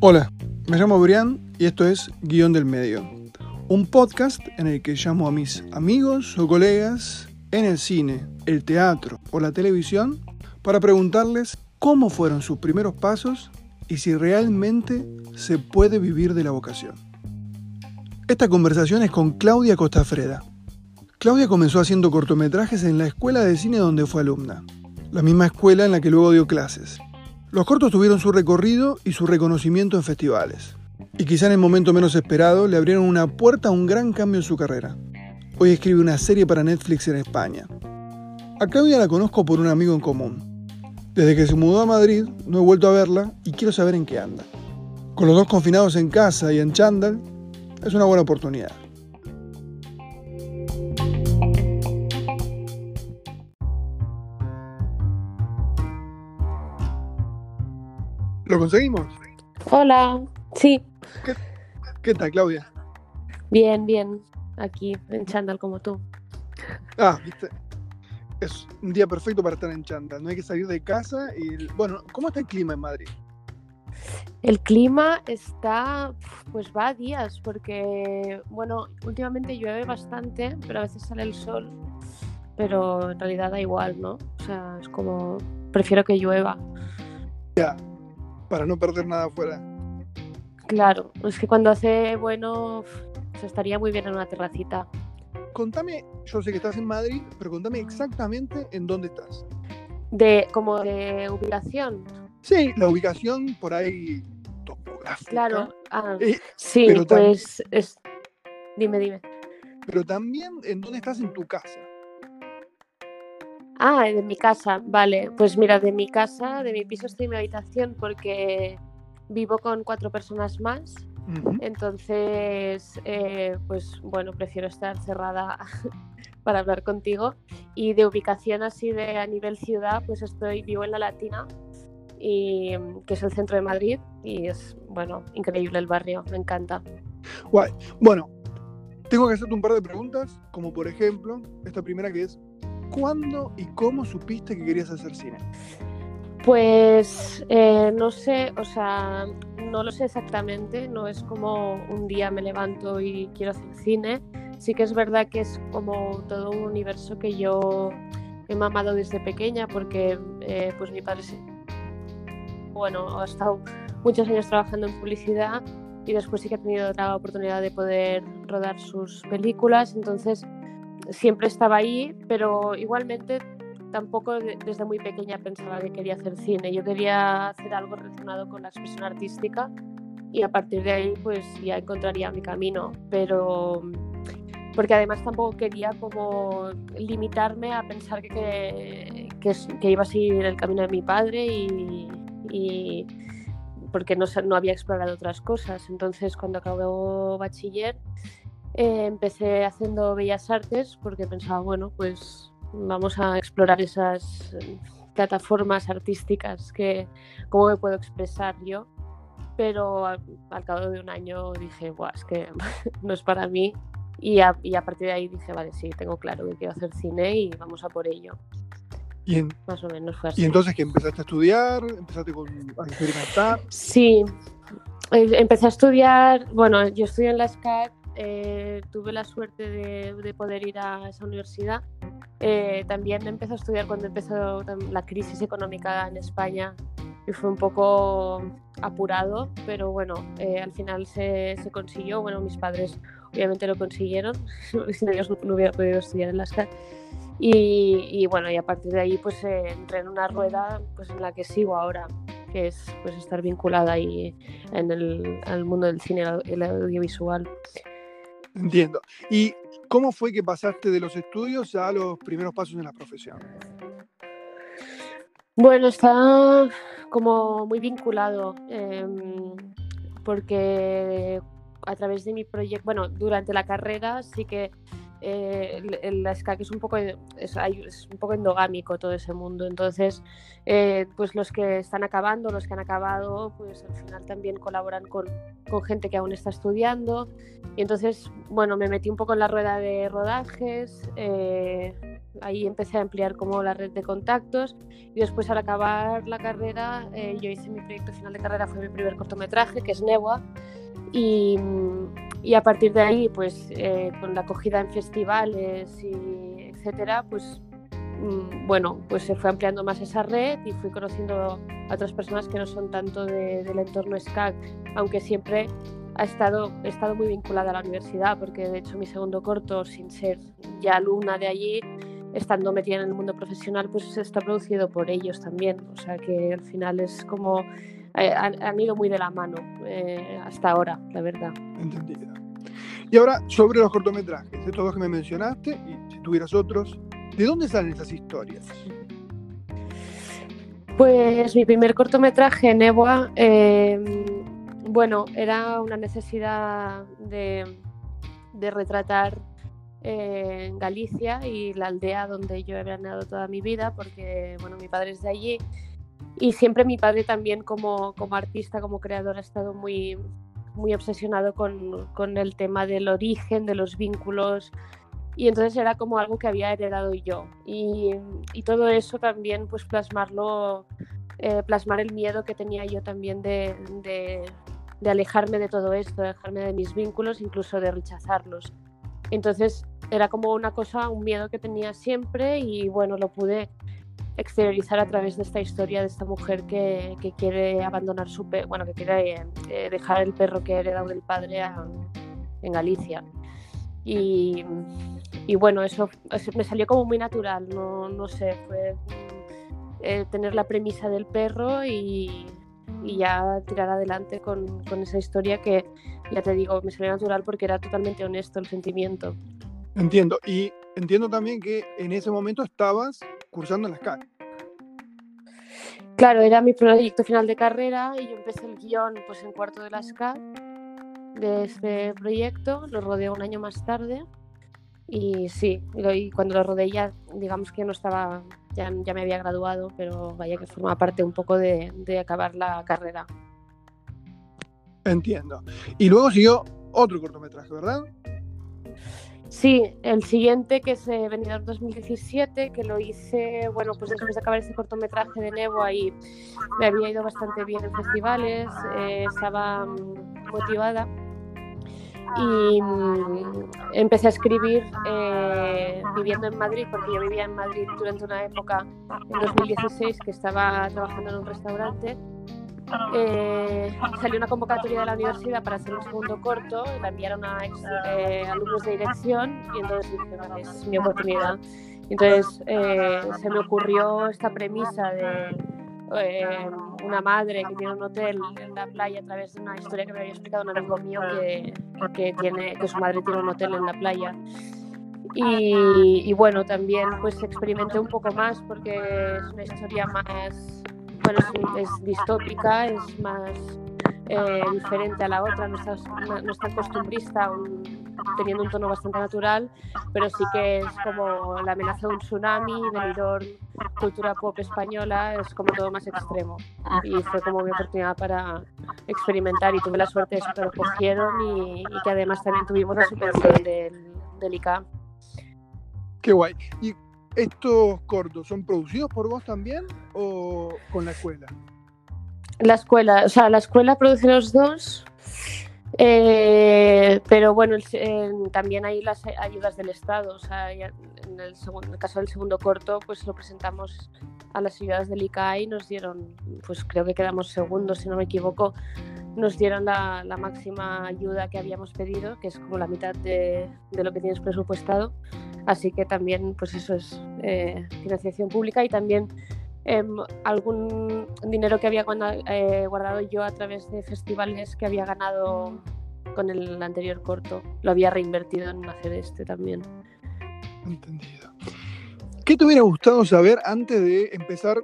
Hola, me llamo Brian y esto es Guión del Medio, un podcast en el que llamo a mis amigos o colegas en el cine, el teatro o la televisión para preguntarles cómo fueron sus primeros pasos y si realmente se puede vivir de la vocación. Esta conversación es con Claudia Costafreda. Claudia comenzó haciendo cortometrajes en la escuela de cine donde fue alumna, la misma escuela en la que luego dio clases. Los cortos tuvieron su recorrido y su reconocimiento en festivales. Y quizá en el momento menos esperado le abrieron una puerta a un gran cambio en su carrera. Hoy escribe una serie para Netflix en España. A Claudia la conozco por un amigo en común. Desde que se mudó a Madrid no he vuelto a verla y quiero saber en qué anda. Con los dos confinados en casa y en chándal, es una buena oportunidad. ¿Lo conseguimos? Hola, sí. ¿Qué, qué tal, Claudia? Bien, bien. Aquí en chándal como tú. Ah, viste. Es un día perfecto para estar en chándal. No hay que salir de casa y... Bueno, ¿cómo está el clima en Madrid? El clima está, pues va a días, porque, bueno, últimamente llueve bastante, pero a veces sale el sol, pero en realidad da igual, ¿no? O sea, es como, prefiero que llueva. Ya, para no perder nada afuera. Claro, es que cuando hace bueno, se estaría muy bien en una terracita. Contame, yo sé que estás en Madrid, pero contame exactamente en dónde estás. De, como de ubicación. Sí, la ubicación por ahí topográfica. Claro, ah, Eh, sí, pues es... Dime, dime. pero también en dónde estás en tu casa. Ah, de mi casa, vale. Pues mira, de mi casa, de mi piso estoy en mi habitación porque vivo con cuatro personas más. Entonces, eh, pues bueno, prefiero estar cerrada para hablar contigo. Y de ubicación así de a nivel ciudad, pues estoy, vivo en La Latina, y, que es el centro de Madrid. Y es, bueno, increíble el barrio, me encanta. Guay. Bueno, tengo que hacerte un par de preguntas, como por ejemplo, esta primera que es, ¿cuándo y cómo supiste que querías hacer cine? Pues eh, no sé, o sea, no lo sé exactamente, no es como un día me levanto y quiero hacer cine. Sí que es verdad que es como todo un universo que yo he mamado desde pequeña porque eh, pues mi padre se- bueno, ha estado muchos años trabajando en publicidad y después sí que ha tenido la oportunidad de poder rodar sus películas, entonces siempre estaba ahí, pero igualmente tampoco de- desde muy pequeña pensaba que quería hacer cine. Yo quería hacer algo relacionado con la expresión artística y a partir de ahí pues ya encontraría mi camino. Pero porque además tampoco quería como limitarme a pensar que, que, iba a seguir el camino de mi padre y, porque no, no había explorado otras cosas. Entonces cuando acabó bachiller eh, empecé haciendo bellas artes porque pensaba, bueno, pues vamos a explorar esas eh, plataformas artísticas que cómo me puedo expresar yo. Pero al, al cabo de un año dije, Buah, es que no es para mí. Y a, y a partir de ahí dije, vale, sí, tengo claro que quiero hacer cine y vamos a por ello. Y, en- Más o menos fue así. y entonces que empezaste a estudiar, empezaste con, a experimentar. Sí, eh, empecé a estudiar, bueno, yo estudié en la SCAD, eh, tuve la suerte de, de poder ir a esa universidad. Eh, también empecé a estudiar cuando empezó la crisis económica en España y fue un poco apurado, pero bueno, eh, al final se, se consiguió. Bueno, mis padres obviamente lo consiguieron, sin ellos no, no hubiera podido estudiar en la SCAD. Y, y bueno, y a partir de ahí pues eh, entré en una rueda pues en la que sigo ahora, que es pues estar vinculada ahí en el al mundo del cine y el audiovisual. Entiendo. ¿Y cómo fue que pasaste de los estudios a los primeros pasos en la profesión? Bueno, está como muy vinculado, em, porque a través de mi proyecto, bueno, durante la carrera sí que eh, el, SCAC es un poco es, es, un poco endogámico todo ese mundo. Entonces eh, pues los que están acabando los que han acabado pues al final también colaboran con, con, gente que aún está estudiando. Y entonces bueno me metí un poco en la rueda de rodajes eh, ahí empecé a ampliar como la red de contactos. Y después al acabar la carrera yo hice mi proyecto final de carrera fue mi primer cortometraje que es Newa y, y a partir de ahí, pues eh, con la acogida en festivales y etcétera, pues mm, bueno, pues se fue ampliando más esa red y fui conociendo a otras personas que no son tanto del entorno SCAC, aunque siempre ha estado, he estado muy vinculada a la universidad, porque de hecho mi segundo corto, sin ser ya alumna de allí, estando metida en el mundo profesional, pues está producido por ellos también. O sea que al final es como eh, han, ido muy de la mano eh, hasta ahora, la verdad. Entendido. Y ahora, sobre los cortometrajes, estos dos que me mencionaste, y si tuvieras otros, ¿de dónde salen esas historias? Pues mi primer cortometraje, Neboa, em, bueno, era una necesidad de, de retratar eh, Galicia y la aldea donde yo he veraneado toda mi vida, porque bueno, mi padre es de allí y siempre mi padre también como, como artista, como creador, ha estado muy, muy obsesionado con, con, el tema del origen, de los vínculos. Y entonces era como algo que había heredado yo. Y, y todo eso también, pues plasmarlo, eh, plasmar el miedo que tenía yo también de, de, de alejarme de todo esto, de alejarme de mis vínculos, incluso de rechazarlos. Entonces era como una cosa, un miedo que tenía siempre y bueno, lo pude exteriorizar a través de esta historia de esta mujer que, que quiere abandonar su perro, bueno, que quiere eh, dejar el perro que ha heredado del padre en Galicia. Y, y, bueno, eso me salió como muy natural, no, no sé, fue eh, tener la premisa del perro y, y ya tirar adelante con, con, esa historia que, ya te digo, me salió natural porque era totalmente honesto el sentimiento. Entiendo, y entiendo también que en ese momento estabas cursando en la SCAC. Claro, era mi proyecto final de carrera y yo empecé el guion pues, en cuarto de la SCAC de este proyecto, lo rodé un año más tarde y sí, y cuando lo rodé ya, digamos que no estaba, ya, ya me había graduado, pero vaya que forma parte un poco de, de acabar la carrera. Entiendo. Y luego siguió otro cortometraje, ¿verdad? Sí, el siguiente que es eh, Venidor 2017, que lo hice, bueno, pues después de acabar ese cortometraje de Nebo, ahí me había ido bastante bien en festivales, eh, estaba mm, motivada. Y mm, empecé a escribir eh, viviendo en Madrid, porque yo vivía en Madrid durante una época, en 2016, que estaba trabajando en un restaurante eh, salió una convocatoria de la universidad para hacer un segundo corto, la enviaron a eh, alumnos de dirección y entonces dije, vale, es mi oportunidad. Entonces eh, se me ocurrió esta premisa de eh, una madre que tiene un hotel en la playa a través de una historia que me había explicado un amigo mío que, que, tiene, que su madre tiene un hotel en la playa. Y, y bueno, también pues experimenté un poco más porque es una historia más bueno, es, distópica, es más eh, diferente a la otra, no, no, es tan costumbrista, teniendo un tono bastante natural, pero sí que es como la amenaza de un tsunami, venidor, cultura pop española, es como todo más extremo. Y fue como mi oportunidad para experimentar y tuve la suerte de que lo cogieron y, y, que además también tuvimos la subvención del, del ICA. Qué guay. ¿Y ¿Estos cortos son producidos por vos también o con la escuela? La escuela, o sea, la escuela produce los dos, eh, pero bueno, también hay las ayudas del Estado. O sea, en el, segundo, en el, caso del segundo corto, pues lo presentamos a las ayudas del ICAI y nos dieron, pues creo que quedamos segundos, si no me equivoco, nos dieron la, la máxima ayuda que habíamos pedido, que es como la mitad de, de lo que tienes presupuestado. Así que también, pues eso es eh, financiación pública y también eh, algún dinero que había eh, guardado yo a través de festivales que había ganado con el anterior corto, lo había reinvertido en hacer este también. Entendido. ¿Qué te hubiera gustado saber antes de empezar,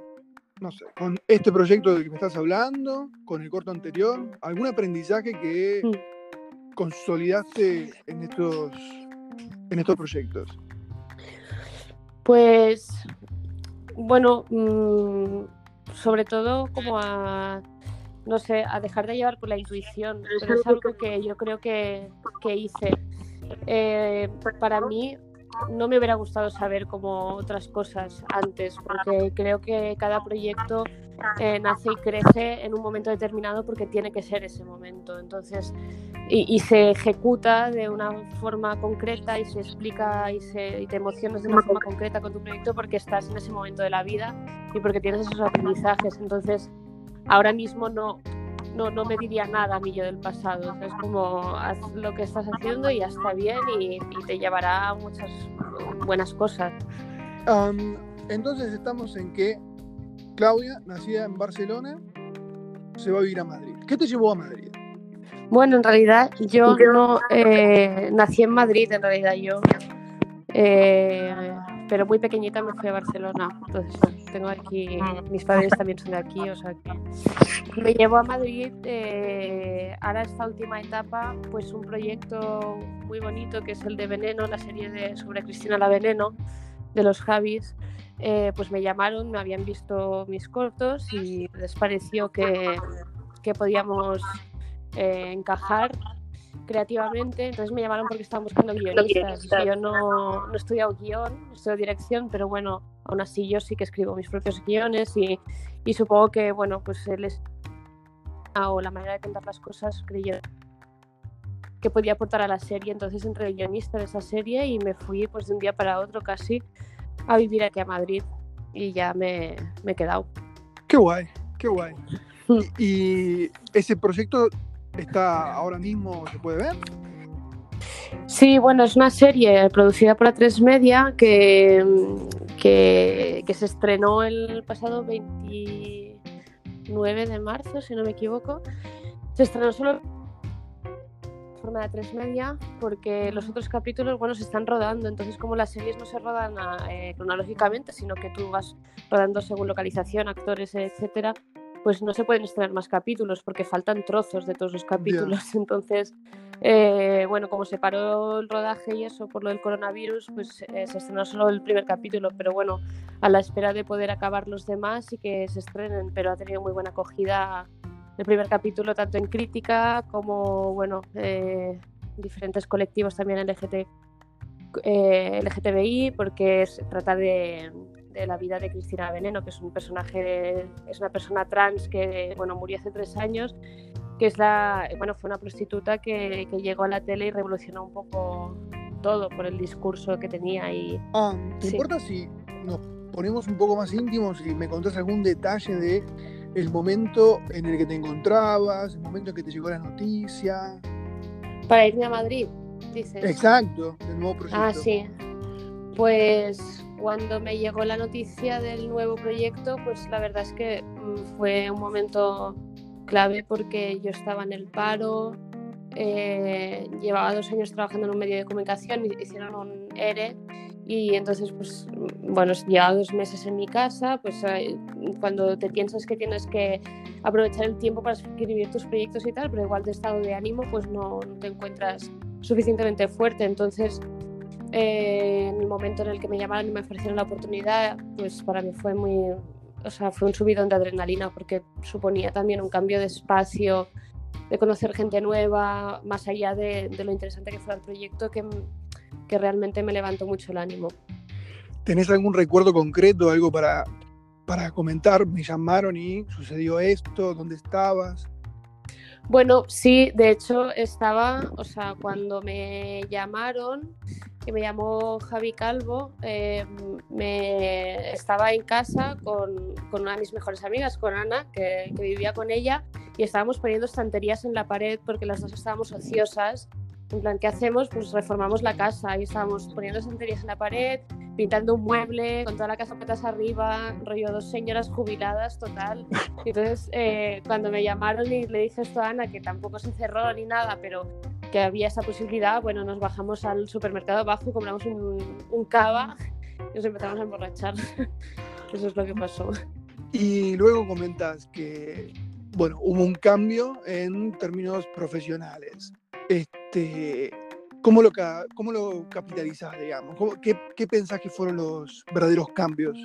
no sé, con este proyecto del que me estás hablando, con el corto anterior? ¿Algún aprendizaje que mm. consolidaste en estos en estos proyectos? Pues, bueno, mm, sobre todo como a, no sé, a dejar de llevar por la intuición, pero es algo que yo creo que, que hice. Eh, para mí no me hubiera gustado saber como otras cosas antes, porque creo que cada proyecto eh, nace y crece en un momento determinado porque tiene que ser ese momento. Entonces, y, se ejecuta de una forma concreta y se explica y, se, y te emocionas de una forma concreta con tu proyecto porque estás en ese momento de la vida y porque tienes esos aprendizajes. Entonces, ahora mismo no, no, no me diría nada a mí yo del pasado. Es como haz lo que estás haciendo y ya está bien y, te llevará a muchas buenas cosas. entonces estamos en que Claudia, nacida en Barcelona, se va a vivir a Madrid. ¿Qué te llevó a Madrid? Bueno, en realidad yo no eh, nací en Madrid, en realidad yo, eh, pero muy pequeñita me fui a Barcelona. Entonces tengo aquí, mis padres también son de aquí, o sea que me llevó a Madrid. Eh, ahora esta última etapa, pues un proyecto muy bonito que es el de Veneno, la serie de, sobre Cristina la Veneno de los Javis. Eh, pues me llamaron, me habían visto mis cortos y les pareció que, que podíamos eh, encajar creativamente, entonces me llamaron porque estaban buscando guionistas. Yo no, no he estudiado guion, he estudiado dirección, pero bueno, aún así yo sí que escribo mis propios guiones y, y supongo que, bueno, pues él es o la manera de contar las cosas creyó que podía aportar a la serie, entonces entré el guionista de esa serie y me fui pues de un día para otro casi a vivir aquí a Madrid y ya me, me he quedado. Qué guay, qué guay. Mm. ¿Y, ese proyecto está ahora mismo, se puede ver? Sí, bueno, es una serie producida por A3 Media que, que, que, se estrenó el pasado 29 de marzo, si no me equivoco. Se estrenó solo forma de tres media porque los otros capítulos, bueno, se están rodando, entonces como las series no se rodan eh, cronológicamente, sino que tú vas rodando según localización, actores, etcétera, pues no se pueden estrenar más capítulos porque faltan trozos de todos los capítulos. Entonces, eh, bueno, como se paró el rodaje y eso por lo del coronavirus, pues eh, se estrenó solo el primer capítulo, pero bueno, a la espera de poder acabar los demás y que se estrenen, pero ha tenido muy buena acogida el primer capítulo tanto en crítica como, bueno, eh, diferentes colectivos también LGT, eh, LGTBI, porque se trata de, la vida de Cristina Veneno, que es un personaje, es una persona trans que, bueno, murió hace tres años, que es la, bueno, fue una prostituta que, llegó a la tele y revolucionó un poco todo por el discurso que tenía y... Ah, ¿te importa si nos ponemos un poco más íntimos y me contás algún detalle de el momento en el que te encontrabas, el momento en que te llegó la noticia. Para irme a Madrid, dices. Exacto, del nuevo proyecto. Ah, sí. Pues cuando me llegó la noticia del nuevo proyecto, pues la verdad es que mm, fue un momento clave porque yo estaba en el paro, eh, llevaba dos años trabajando en un medio de comunicación, hicieron un ERE y entonces, pues, bueno, llevaba dos meses en mi casa, pues cuando te piensas que tienes que aprovechar el tiempo para escribir tus proyectos y tal, pero igual de estado de ánimo, pues no, te encuentras suficientemente fuerte. Entonces, eh, en el momento en el que me llamaron y me ofrecieron la oportunidad, pues para mí fue muy, o sea, fue un subidón de adrenalina porque suponía también un cambio de espacio, de conocer gente nueva, más allá de, de lo interesante que fue el proyecto, que que realmente me levantó mucho el ánimo. ¿Tenés algún recuerdo concreto, algo para, para comentar? Me llamaron y sucedió esto, ¿dónde estabas? Bueno, sí, de hecho estaba, o sea, cuando me llamaron, que me llamó Javi Calvo, eh, me estaba en casa con, con, una de mis mejores amigas, con Ana, que, que, vivía con ella, y estábamos poniendo estanterías en la pared porque las dos estábamos ociosas en plan, ¿qué hacemos? Pues reformamos la casa y estábamos poniendo santerías en la pared, pintando un mueble, con toda la casa patas arriba, rollo dos señoras jubiladas, total. entonces, eh, cuando me llamaron y le dije esto a Ana, que tampoco se cerró ni nada, pero que había esa posibilidad, bueno, nos bajamos al supermercado abajo, compramos un, un cava y nos empezamos a emborrachar. Eso es lo que pasó. Y luego comentas que, bueno, hubo un cambio en términos profesionales. Este, ¿cómo lo, cómo lo capitalizas, digamos? qué, qué, pensás que fueron los verdaderos cambios?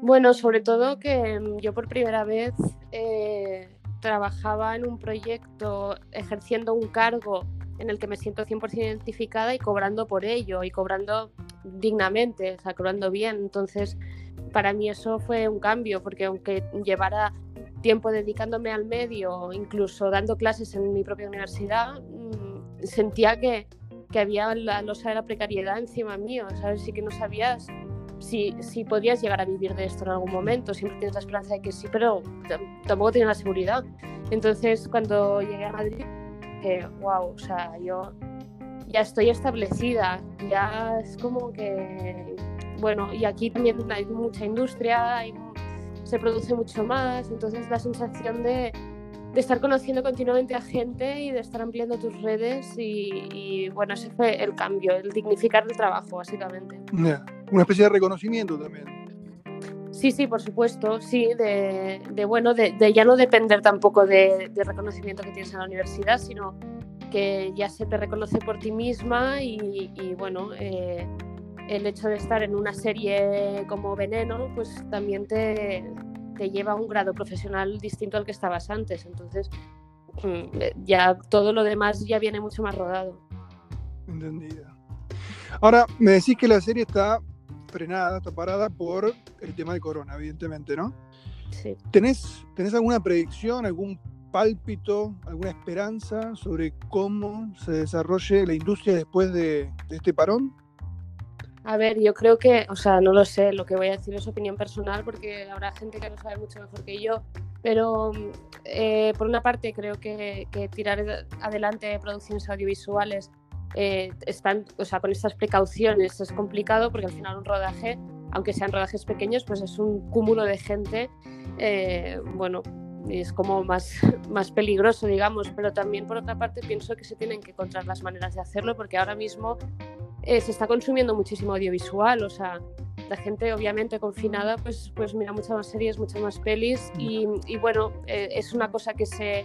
Bueno, sobre todo que mm, yo por primera vez eh, trabajaba en un proyecto ejerciendo un cargo en el que me siento 100% identificada y cobrando por ello y cobrando dignamente, o sea, cobrando bien. Entonces, para mí eso fue un cambio, porque aunque llevara tiempo dedicándome al medio, incluso dando clases en mi propia universidad, mm, sentía que, que había la losa de la precariedad encima mío, ¿sabes? Sí que no sabías si, si podías llegar a vivir de esto en algún momento, siempre tienes la esperanza de que sí, pero tampoco tienes la seguridad. Entonces, cuando llegué a Madrid, que, wow, o sea, yo ya estoy establecida, ya es como que, bueno, y aquí también hay mucha industria, se produce mucho más, entonces la sensación de, de, estar conociendo continuamente a gente y de estar ampliando tus redes y, bueno, ese fue el cambio, el dignificar el trabajo, básicamente. Una especie de reconocimiento también. Sí, sí, por supuesto, sí, de, de bueno, de, de, ya no depender tampoco de, de reconocimiento que tienes en la universidad, sino que ya se te reconoce por ti misma y, bueno, eh, el hecho de estar en una serie como Veneno, pues también te, te, lleva a un grado profesional distinto al que estabas antes. Entonces, mm, ya todo lo demás ya viene mucho más rodado. Entendido. Ahora, me decís que la serie está frenada, está parada por el tema de corona, evidentemente, ¿no? Sí. ¿Tenés, ¿Tenés alguna predicción, algún pálpito, alguna esperanza sobre cómo se desarrolle la industria después de, este parón? A ver, yo creo que, o sea, no lo sé, lo que voy a decir es opinión personal porque habrá gente que lo sabe mucho mejor que yo, pero eh, por una parte creo que, tirar adelante producciones audiovisuales eh, están, o sea, con estas precauciones es complicado porque al final un rodaje, aunque sean rodajes pequeños, pues es un cúmulo de gente, eh, bueno, es como más, más peligroso, digamos, pero también por otra parte pienso que se tienen que encontrar las maneras de hacerlo porque ahora mismo eh, se está consumiendo muchísimo audiovisual, o sea, la gente obviamente confinada pues, pues mira muchas más series, muchas más pelis y, bueno, eh, es una cosa que se,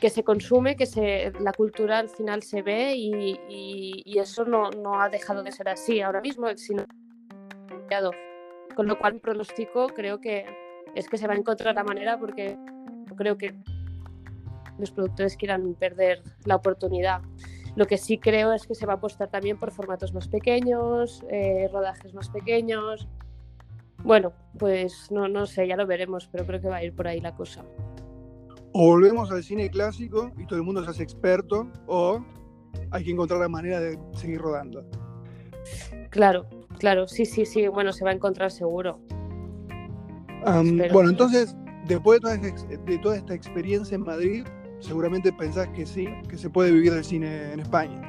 que se consume, que se, la cultura al final se ve y, eso no, no, ha dejado de ser así ahora mismo, sino con lo cual pronóstico creo que es que se va a encontrar la manera porque creo que los productores quieran perder la oportunidad. Lo que sí creo es que se va a apostar también por formatos más pequeños, eh, rodajes más pequeños. Bueno, pues no, no sé, ya lo veremos, pero creo que va a ir por ahí la cosa. O volvemos al cine clásico y todo el mundo se hace experto, o hay que encontrar la manera de seguir rodando. Claro, claro, sí, sí, sí, bueno, se va a encontrar seguro. bueno, entonces, después de toda, esta experiencia en Madrid, seguramente pensás que sí, que se puede vivir del cine en España.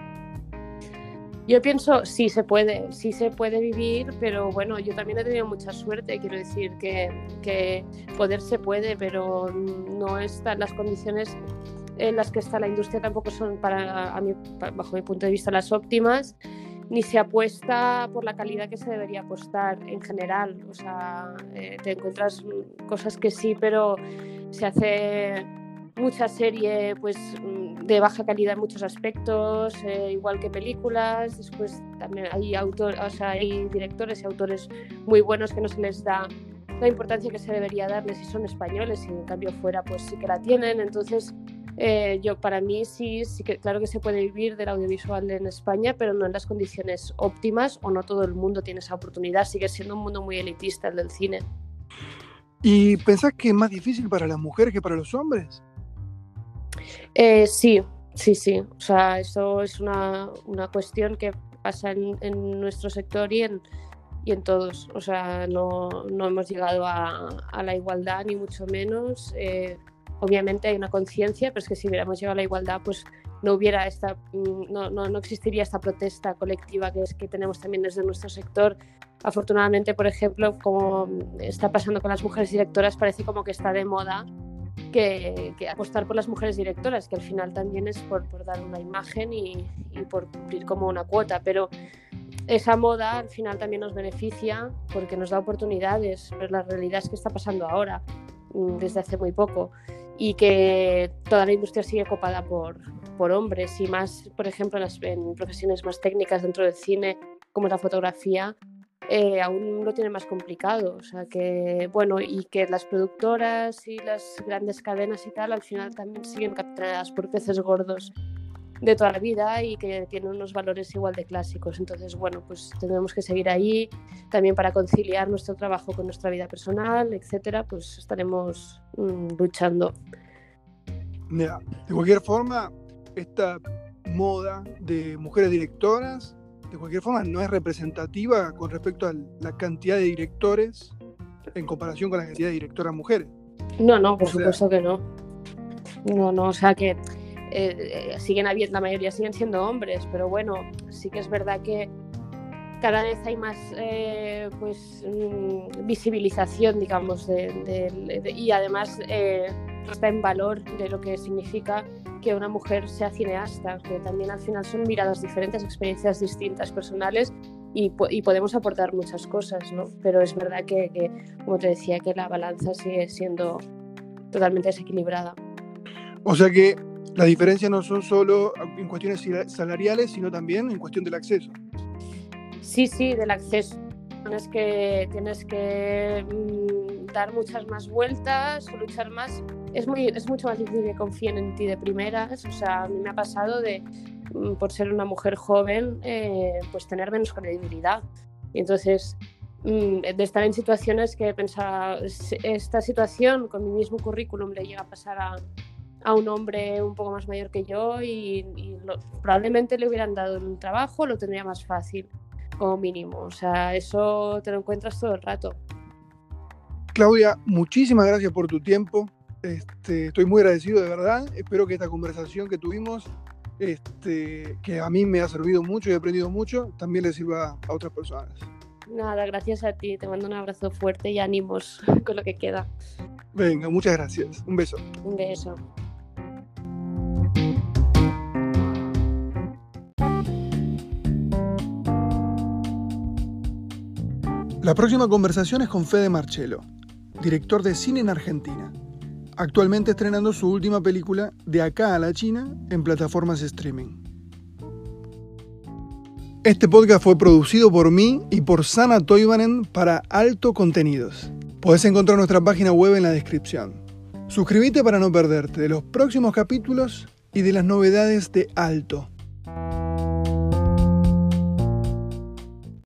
Yo pienso, sí se puede, sí se puede vivir, pero bueno, yo también he tenido mucha suerte, quiero decir que, que poder se puede, pero no están las condiciones en las que está la industria tampoco son para, a bajo mi punto de vista, las óptimas ni se apuesta por la calidad que se debería apostar en general. O sea, eh, te encuentras cosas que sí, pero se hace mucha serie pues mm, de baja calidad en muchos aspectos, eh, igual que películas. Después también hay autores, o sea, hay directores y autores muy buenos que no se les da la importancia que se debería darles si son españoles y en cambio fuera pues sí que la tienen. Entonces eh, yo para mí sí, sí que claro que se puede vivir del audiovisual en España, pero no en las condiciones óptimas o no todo el mundo tiene esa oportunidad. Sigue siendo un mundo muy elitista el del cine. ¿Y pensás que es más difícil para las mujeres que para los hombres? Eh, sí, sí, sí. O sea, eso es una, una cuestión que pasa en, en, nuestro sector y en, y en todos. O sea, no, no hemos llegado a, a, la igualdad, ni mucho menos. Eh, obviamente hay una conciencia, pero es que si hubiéramos llegado a la igualdad, pues no hubiera esta, mm, no, no, no, existiría esta protesta colectiva que es que tenemos también desde nuestro sector. Afortunadamente, por ejemplo, como está pasando con las mujeres directoras, parece como que está de moda que, apostar por las mujeres directoras, que al final también es por, dar una imagen y, por cumplir como una cuota, pero esa moda al final también nos beneficia porque nos da oportunidades, pero la realidad es que está pasando ahora mm, desde hace muy poco y que toda la industria sigue copada por, hombres. Y más, por ejemplo, en, las, en profesiones más técnicas dentro del cine, como la fotografía, eh, aún lo tiene más complicado. O sea que, bueno, y que las productoras y las grandes cadenas y tal al final también siguen capturadas por peces gordos de toda la vida y que tienen unos valores igual de clásicos. Entonces, bueno, pues tenemos que seguir ahí también para conciliar nuestro trabajo con nuestra vida personal, etcétera, pues estaremos mm, luchando. De cualquier forma, esta moda de mujeres directoras, de cualquier forma, no es representativa con respecto a la cantidad de directores en comparación con la cantidad de directoras mujeres. No, no, por supuesto que no. No, no, o sea que eh, eh, siguen habiendo, la mayoría siguen siendo hombres, pero bueno, sí que es verdad que cada vez hay más eh, pues, mm, visibilización, digamos, de, y además está en valor de lo que significa que una mujer sea cineasta, que también al final son miradas diferentes, experiencias distintas, personales, y, podemos aportar muchas cosas, ¿no? Pero es verdad que, que, como te decía, que la balanza sigue siendo totalmente desequilibrada. O sea que las diferencias no son solo en cuestiones salariales, sino también en cuestión del acceso. Sí, sí, del acceso. Tienes que, tienes que mm, dar muchas más vueltas luchar más. Es, muy, es mucho más difícil que confíen en ti de primeras. O sea, a mí me ha pasado de, mm, por ser una mujer joven, eh, pues tener menos credibilidad. Y entonces, mm, de estar en situaciones que pensaba, esta situación con mi mismo currículum le llega a pasar a, a un hombre un poco más mayor que yo y, probablemente le hubieran dado un trabajo, lo tendría más fácil, como mínimo. O sea, eso te lo encuentras todo el rato. Claudia, muchísimas gracias por tu tiempo. Este, estoy muy agradecido de verdad. Espero que esta conversación que tuvimos, este, que a mí me ha servido mucho y he aprendido mucho, también le sirva a otras personas. Nada, gracias a ti. Te mando un abrazo fuerte y ánimos con lo que queda. Venga, muchas gracias. Un beso. Un beso. La próxima conversación es con Fede Marcello, director de cine en Argentina, actualmente estrenando su última película De acá a la China en plataformas streaming. Este podcast fue producido por mí y por Sana Toivanen para Alto Contenidos. Puedes encontrar nuestra página web en la descripción. Suscríbete para no perderte de los próximos capítulos y de las novedades de Alto.